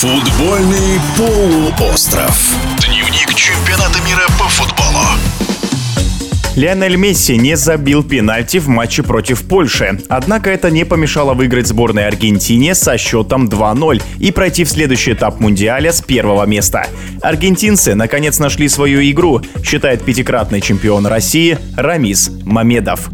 Футбольный полуостров. Дневник чемпионата мира по футболу. Лионель Месси не забил пенальти в матче против Польши. Однако это не помешало выиграть сборной Аргентине со счетом 2-0 и пройти в следующий этап Мундиаля с первого места. Аргентинцы наконец нашли свою игру, считает пятикратный чемпион России Рамис Мамедов.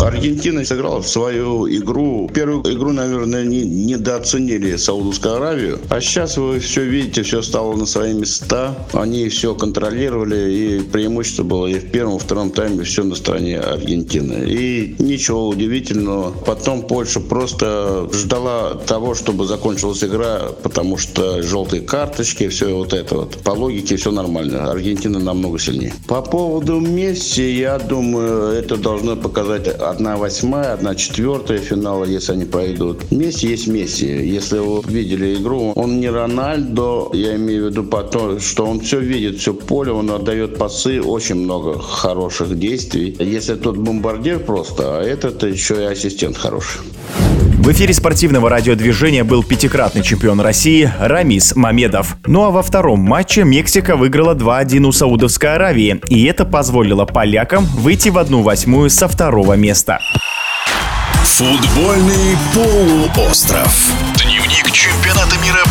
Аргентина сыграла свою игру. Первую игру, наверное, не, недооценили Саудовскую Аравию. А сейчас вы все видите, все стало на свои места. Они все контролировали, и преимущество было и в первом, и в втором тайме все на стороне Аргентины. И ничего удивительного. Потом Польша просто ждала того, чтобы закончилась игра, потому что желтые карточки, все вот это вот. По логике все нормально. Аргентина намного сильнее. По поводу Месси, я думаю, это должно показать одна восьмая, одна четвертая финала, если они пойдут. Месси есть Месси. Если вы видели игру, он не Рональдо, я имею в виду потом, что он все видит, все поле, он отдает пасы, очень много хороших действий. Если тот бомбардир просто, а этот еще и ассистент хороший. В эфире спортивного радиодвижения был пятикратный чемпион России Рамис Мамедов. Ну а во втором матче Мексика выиграла 2-1 у Саудовской Аравии, и это позволило полякам выйти в одну восьмую со второго места. Футбольный полуостров. Дневник чемпионата мира